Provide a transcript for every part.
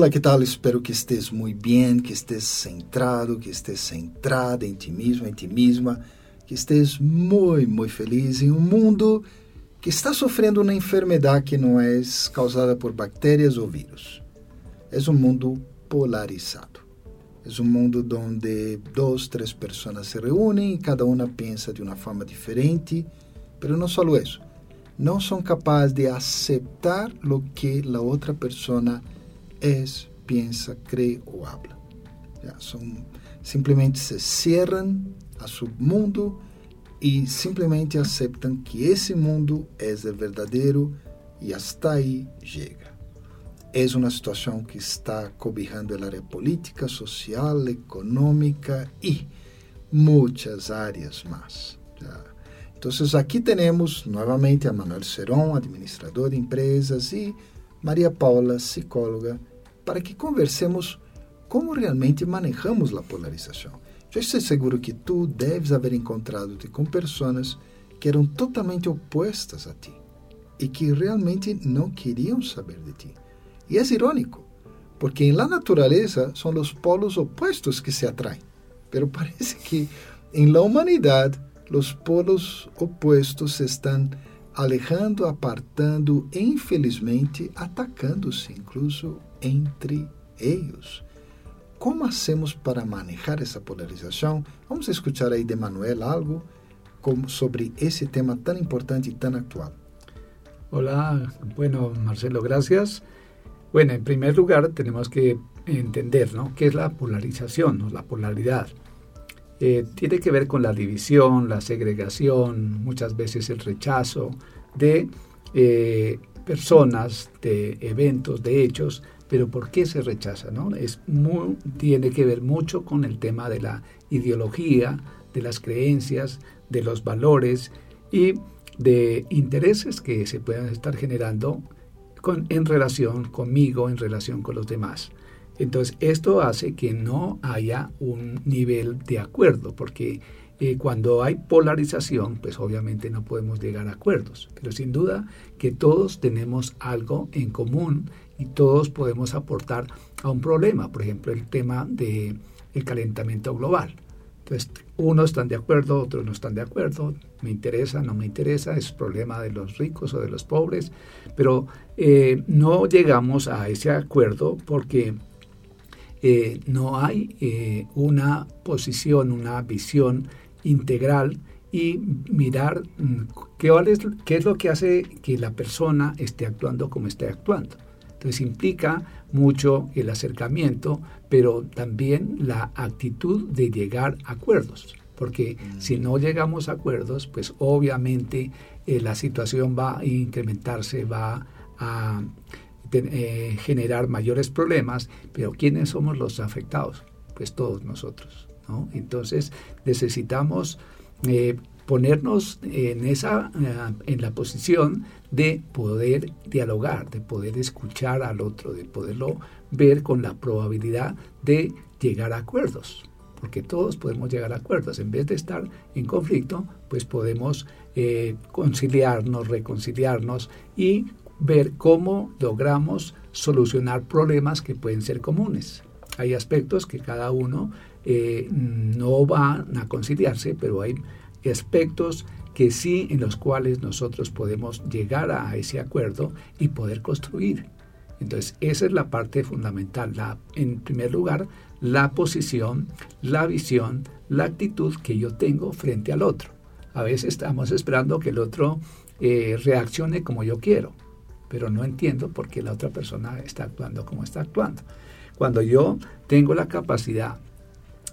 Hola, ¿qué tal? Espero que estés muy bien, que estés centrado, que estés centrada en ti mismo, en ti misma, que estés muy, muy feliz en un mundo que está sofrendo uma enfermidade que não é causada por bactérias ou vírus. É um mundo polarizado. É um mundo onde duas, três pessoas se reúnem e cada uma pensa de uma forma diferente, mas não só isso. Não são capazes de aceitar o que a outra pessoa es, piensa, cree o habla. Ya, son, simplemente se cierran a su mundo y simplemente aceptan que ese mundo es el verdadero y hasta ahí llega. Es una situación que está cobijando el área política, social, económica y muchas áreas más. Ya. Entonces aquí tenemos nuevamente a Manuel Serón, administrador de empresas, y María Paula, psicóloga para que conversemos como realmente manejamos a polarização. Eu estou seguro que tu deves haver encontrado-te com pessoas que eram totalmente opostas a ti e que realmente não queriam saber de ti. E é irônico, porque em la natureza são os polos opostos que se atraem, pero parece que em la humanidade os polos opostos se estão alejando, apartando infelizmente atacando-se incluso entre eles. ¿Cómo hacemos para manejar esa polarización? Vamos a escuchar ahí de Manuel algo sobre ese tema tan importante y tan actual. Hola, bueno, Marcelo, gracias. Bueno, en primer lugar tenemos que entender ¿no? qué es la polarización o la polaridad. Eh, tiene que ver con la división, la segregación, muchas veces el rechazo de eh, personas, de eventos, de hechos pero ¿por qué se rechaza? No? Es tiene que ver mucho con el tema de la ideología, de las creencias, de los valores y de intereses que se puedan estar generando en relación conmigo, en relación con los demás. Entonces, esto hace que no haya un nivel de acuerdo, porque eh, cuando hay polarización, pues obviamente no podemos llegar a acuerdos, pero sin duda que todos tenemos algo en común y todos podemos aportar a un problema, por ejemplo, el tema del el calentamiento global. Entonces, unos están de acuerdo, otros no están de acuerdo, me interesa, no me interesa, es problema de los ricos o de los pobres, pero eh, no llegamos a ese acuerdo porque eh, no hay eh, una posición, una visión integral y mirar mm, qué qué es lo que hace que la persona esté actuando como esté actuando. Entonces implica mucho el acercamiento, pero también la actitud de llegar a acuerdos, porque mm. si no llegamos a acuerdos, pues obviamente eh, la situación va a incrementarse, va a eh, generar mayores problemas, pero ¿quiénes somos los afectados? Pues todos nosotros. Entonces necesitamos eh, ponernos en, esa, en la posición de poder dialogar, de poder escuchar al otro, de poderlo ver con la probabilidad de llegar a acuerdos, porque todos podemos llegar a acuerdos. En vez de estar en conflicto, pues podemos eh, conciliarnos, reconciliarnos y ver cómo logramos solucionar problemas que pueden ser comunes. Hay aspectos que cada uno eh, no van a conciliarse, pero hay aspectos que sí en los cuales nosotros podemos llegar a ese acuerdo y poder construir. Entonces, esa es la parte fundamental. La, en primer lugar, la posición, la visión, la actitud que yo tengo frente al otro. A veces estamos esperando que el otro eh, reaccione como yo quiero, pero no entiendo por qué la otra persona está actuando como está actuando. Cuando yo tengo la capacidad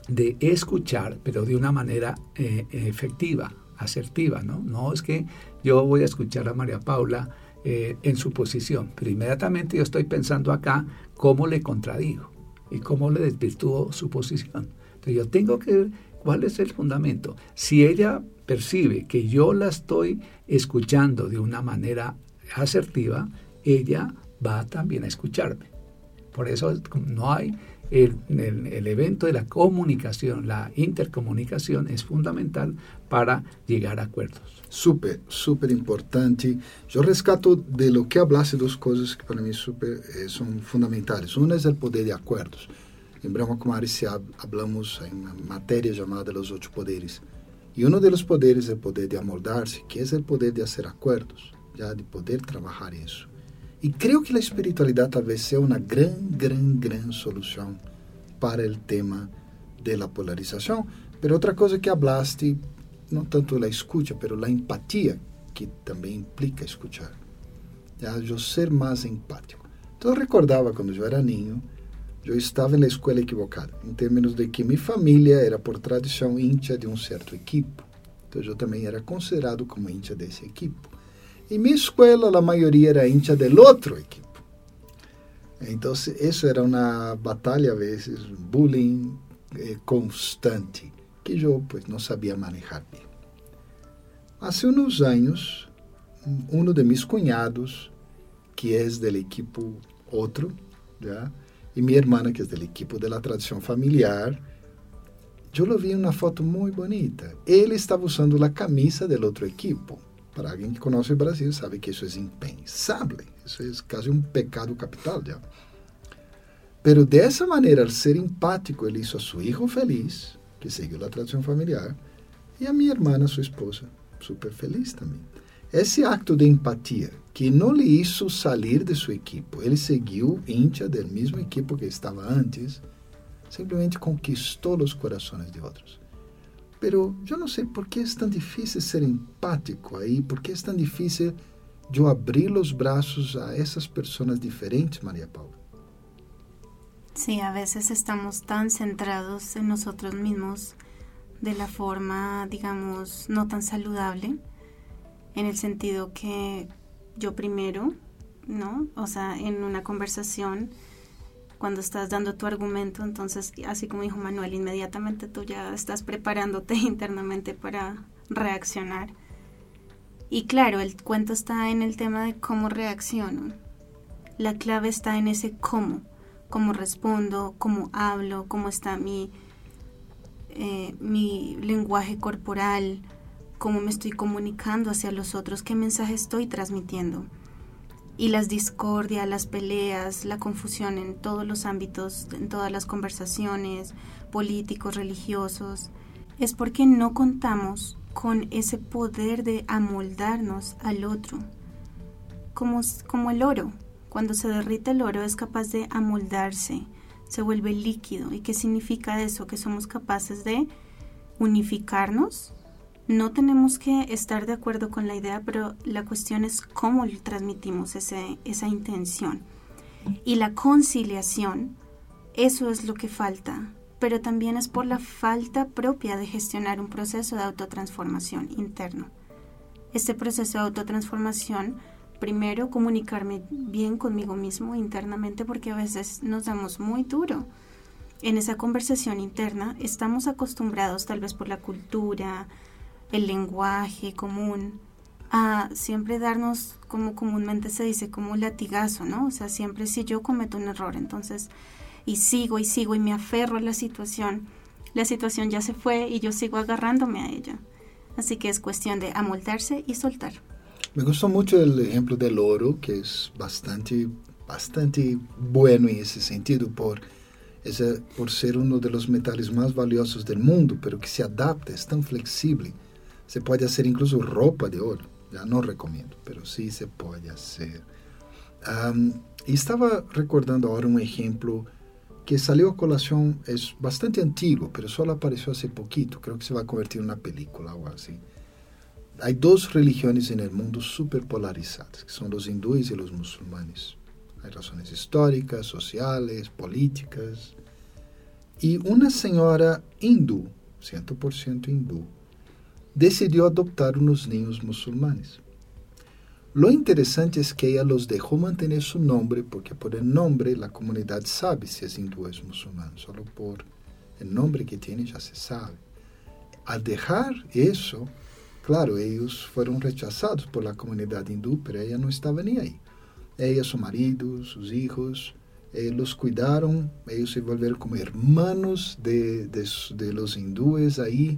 de escuchar, pero de una manera eh, efectiva, asertiva, ¿no? No es que yo voy a escuchar a María Paula eh, en su posición, pero inmediatamente yo estoy pensando acá cómo le contradigo y cómo le desvirtúo su posición. Entonces yo tengo que ver cuál es el fundamento. Si ella percibe que yo la estoy escuchando de una manera asertiva, ella va también a escucharme. Por eso no hay el, evento de la comunicación, la intercomunicación es fundamental para llegar a acuerdos. Súper, súper importante. Yo rescato de lo que hablaste dos cosas que para mí super, eh, son fundamentales. Una es el poder de acuerdos. En Brahma Kumaris hablamos en una materia llamada los ocho poderes. Y uno de los poderes es el poder de amoldarse, que es el poder de hacer acuerdos, ya de poder trabajar eso. Y creo que la espiritualidad tal vez sea una gran, gran, gran solución para el tema de la polarización. Pero otra cosa que hablaste, no tanto la escucha, pero la empatía, que también implica escuchar. Ya, yo ser más empático. Entonces recordaba cuando yo era niño, yo estaba en la escuela equivocada, en términos de que mi familia era por tradición hincha de un cierto equipo. Entonces yo también era considerado como hincha de ese equipo. En mi escuela la mayoría era hincha del otro equipo. Entonces eso era una batalla a veces, bullying eh, constante, que yo pues no sabía manejar bien. Hace unos años, uno de mis cuñados, que es del equipo otro, ¿ya? y mi hermana, que es del equipo de la familiar, lo vi una foto muy bonita. Él estaba usando la camisa del otro equipo para alguém que conhece o Brasil sabe que isso é impensável, isso é quase um pecado capital. Já. Pero dessa maneira, ao ser empático, ele hizo a seu filho feliz, que seguiu a tradição familiar, e a minha irmã, sua esposa, super feliz também. Esse acto de empatia, que não lhe hizo sair de seu equipo, ele seguiu íntia do mesmo equipo que estava antes, simplesmente conquistou os corações de outros. Pero yo no sé por qué es tan difícil ser empático ahí, por qué es tan difícil yo abrir los brazos a esas personas diferentes, María Paula. Sí, a veces estamos tan centrados en nosotros mismos de la forma, digamos, no tan saludable, en el sentido que yo primero, ¿no? O sea, en una conversación cuando estás dando tu argumento, entonces, así como dijo Manuel, inmediatamente tú ya estás preparándote internamente para reaccionar. Y claro, el cuento está en el tema de cómo reacciono. La clave está en ese cómo, cómo respondo, cómo hablo, cómo está mi, eh, mi lenguaje corporal, cómo me estoy comunicando hacia los otros, qué mensaje estoy transmitiendo y las discordias, las peleas, la confusión en todos los ámbitos, en todas las conversaciones, políticos, religiosos, es porque no contamos con ese poder de amoldarnos al otro. Como, como el oro, cuando se derrite el oro es capaz de amoldarse, se vuelve líquido. ¿Y qué significa eso? Que somos capaces de unificarnos no tenemos que estar de acuerdo con la idea, pero la cuestión es cómo transmitimos ese, esa intención. Y la conciliación, eso es lo que falta, pero también es por la falta propia de gestionar un proceso de autotransformación interno. Este proceso de autotransformación, primero comunicarme bien conmigo mismo internamente porque a veces nos damos muy duro. En esa conversación interna estamos acostumbrados tal vez por la cultura, el lenguaje común, a siempre darnos, como comúnmente se dice, como un latigazo, ¿no? O sea, siempre si yo cometo un error, entonces, y sigo y sigo y me aferro a la situación, la situación ya se fue y yo sigo agarrándome a ella. Así que es cuestión de amoldarse y soltar. Me gustó mucho el ejemplo del oro, que es bastante, bastante bueno en ese sentido, por, ese, por ser uno de los metales más valiosos del mundo, pero que se adapta, es tan flexible se puede hacer incluso ropa de oro. Ya no recomiendo, pero sí se puede hacer. y estaba recordando ahora un ejemplo que salió a colación, es bastante antiguo, pero solo apareció hace poquito. Creo que se va a convertir en una película o así. Hay dos religiones en el mundo súper polarizadas, que son los hindúes y los musulmanes. Hay razones históricas, sociales, políticas. Y una señora hindú, 100% hindú, decidió adoptar unos niños musulmanes. Lo interesante es que ella los dejó mantener su nombre porque por el nombre la comunidad sabe si es hindú o es musulmán, solo por el nombre que tiene ya se sabe. Al dejar eso, claro, ellos fueron rechazados por la comunidad hindú, pero ella no estaba ni ahí. Ella, su marido, sus hijos, eh, los cuidaron, ellos se volvieron como hermanos de, de, de los hindúes ahí,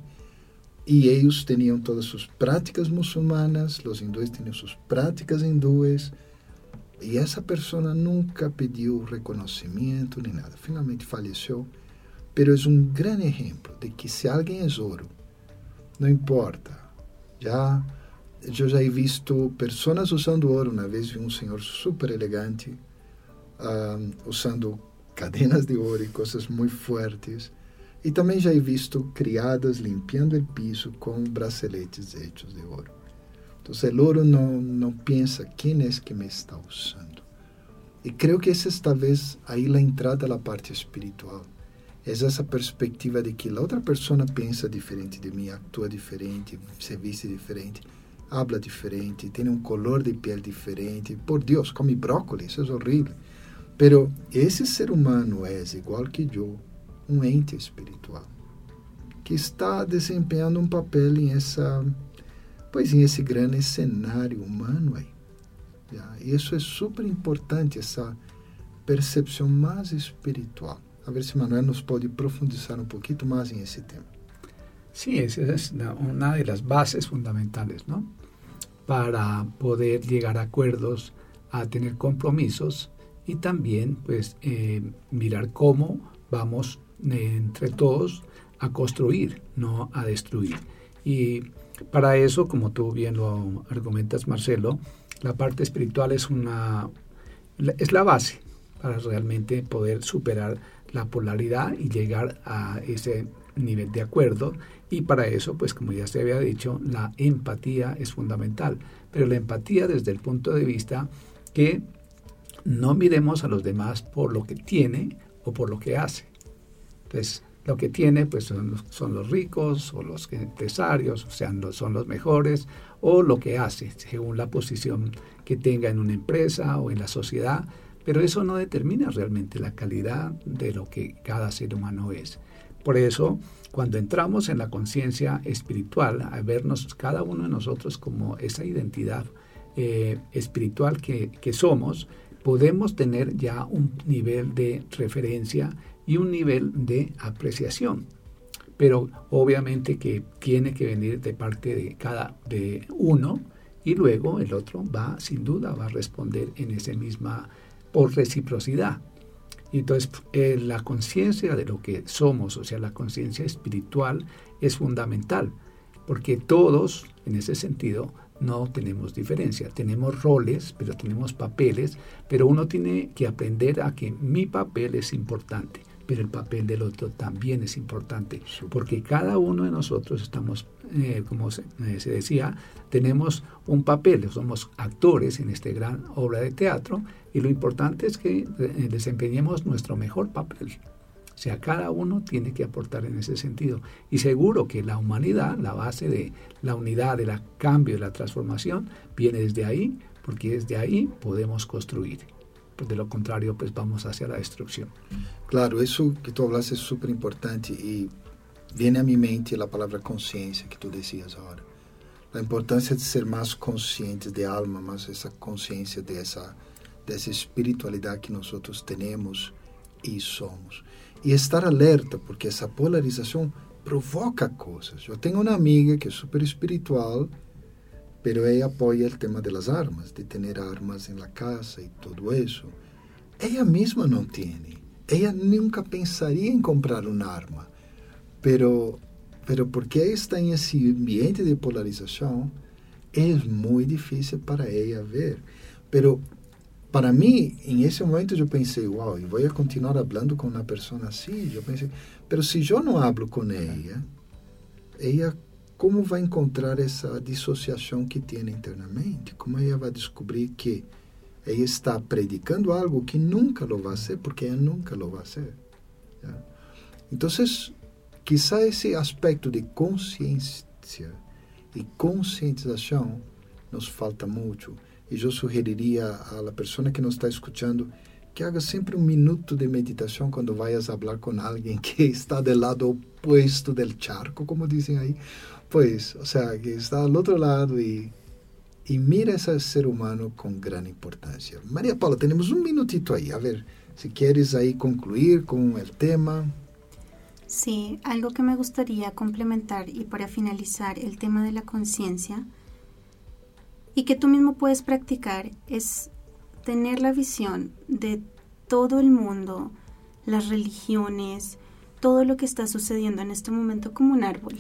y ellos tenían todas sus prácticas musulmanas, los hindúes tenían sus prácticas hindúes, y esa persona nunca pidió reconocimiento ni nada. Finalmente falleció, pero es un gran ejemplo de que si alguien es oro, no importa. Ya, yo ya he visto personas usando oro. Una vez vi un señor súper elegante um, usando cadenas de oro y cosas muy fuertes. E também já he visto criadas limpiando o piso com braceletes hechos de ouro. Então, o ouro não, não pensa quem é que me está usando. E creio que essa talvez aí a entrada da parte espiritual. É essa perspectiva de que a outra pessoa pensa diferente de mim, atua diferente, se veste diferente, habla diferente, tem um color de pele diferente. Por Deus, come brócolis, isso é horrível. Pero esse ser humano é igual que eu, um ente espiritual que está desempenhando um papel em essa, pois em esse grande cenário humano aí. Isso é super importante essa percepção mais espiritual. A ver se Manuel nos pode profundizar um pouquinho mais em esse tema. Sí, esa es una de las bases fundamentales, ¿no? Para poder llegar a acuerdos, a tener compromisos y también, pues, eh, mirar cómo vamos entre todos a construir, no a destruir. Y para eso, como tú bien lo argumentas, Marcelo, la parte espiritual es una es la base para realmente poder superar la polaridad y llegar a ese nivel de acuerdo. Y para eso, pues como ya se había dicho, la empatía es fundamental, pero la empatía desde el punto de vista que no miremos a los demás por lo que tiene o por lo que hace, pues lo que tiene pues son los, son los ricos o los empresarios, o sea, son los mejores, o lo que hace según la posición que tenga en una empresa o en la sociedad, pero eso no determina realmente la calidad de lo que cada ser humano es. Por eso, cuando entramos en la conciencia espiritual, a vernos cada uno de nosotros como esa identidad eh, espiritual que, que somos, podemos tener ya un nivel de referencia y un nivel de apreciación. Pero obviamente que tiene que venir de parte de cada de uno y luego el otro va sin duda va a responder en esa misma por reciprocidad. Y entonces eh, la conciencia de lo que somos, o sea, la conciencia espiritual es fundamental, porque todos en ese sentido no tenemos diferencia. Tenemos roles, pero tenemos papeles, pero uno tiene que aprender a que mi papel es importante pero el papel del otro también es importante, porque cada uno de nosotros estamos, eh, como eh, se, decía, tenemos un papel, somos actores en esta gran obra de teatro, y lo importante es que eh, desempeñemos nuestro mejor papel. O sea, cada uno tiene que aportar en ese sentido. Y seguro que la humanidad, la base de la unidad, del cambio, de la transformación, viene desde ahí, porque desde ahí podemos construir. Pues, de lo contrario, pues vamos hacia la destrucción. Claro, eso que tú hablas es súper importante y viene a mi mente la palabra conciencia que tú decías ahora. La importancia de ser más conscientes de alma, más esa conciencia de esa, de esa espiritualidad que nosotros tenemos y somos. e estar alerta, porque essa polarização provoca coisas. Eu tenho uma amiga que é super espiritual, pero ela apoia o tema das armas, de ter armas em casa e tudo isso. Ela mesma não tem. Ela nunca pensaria em comprar uma arma, pero, pero porque está em esse ambiente de polarização, é muito difícil para ela ver. Pero para mí, en ese momento pensé, wow, y voy a continuar hablando con una persona así. Yo pensé, pero si yo no hablo con ella, ella como vai encontrar essa dissociação que tem internamente? Como ela vai descobrir que ela está predicando algo que nunca lo vai ser, porque ela nunca lo vai ser? Então, quizá esse aspecto de consciência e conscientização nos falta muito. E eu sugeriria a pessoa que nos está escutando que haga sempre um minuto de meditação quando vayas a falar com alguém que está do lado opuesto del charco, como dizem aí, pues, o sea, que está al otro lado y, y mira ese ser humano con gran importancia. María Paula, tenemos un minutito ahí, a ver Si quieres ahí concluir con el tema. Sí, algo que me gustaría complementar y para finalizar el tema de la conciencia y que tú mismo puedes practicar es tener la visión de todo el mundo, las religiones, todo lo que está sucediendo en este momento como un árbol.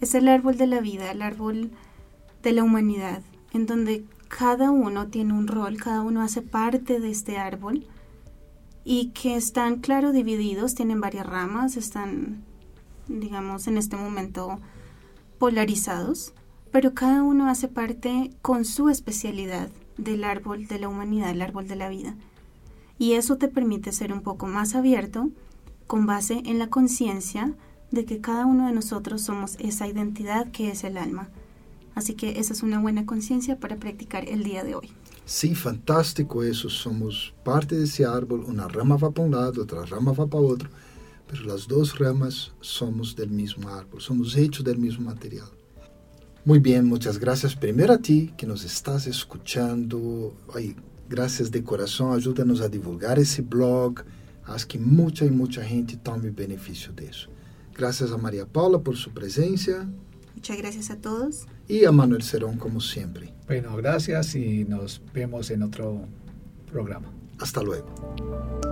Es el árbol de la vida, el árbol de la humanidad, en donde cada uno tiene un rol, cada uno hace parte de este árbol y que están, claro, divididos, tienen varias ramas, están, digamos, en este momento polarizados, pero cada uno hace parte con su especialidad del árbol de la humanidad, el árbol de la vida. Y eso te permite ser un poco más abierto con base en la conciencia de que cada uno de nosotros somos esa identidad que es el alma. Así que esa es una buena conciencia para practicar el día de hoy. Sí, fantástico eso. Somos parte de ese árbol. Una rama va para un lado, otra rama va para otro. Pero las dos ramas somos del mismo árbol, somos hechos del mismo material. Muy bien, muchas gracias primero a ti que nos estás escuchando. Ay, gracias de corazón, ayúdanos a divulgar ese blog. Haz que mucha y mucha gente tome beneficio de eso. Gracias a María Paula por su presencia. Muchas gracias a todos. Y a Manuel Cerón, como siempre. Bueno, gracias y nos vemos en otro programa. Hasta luego.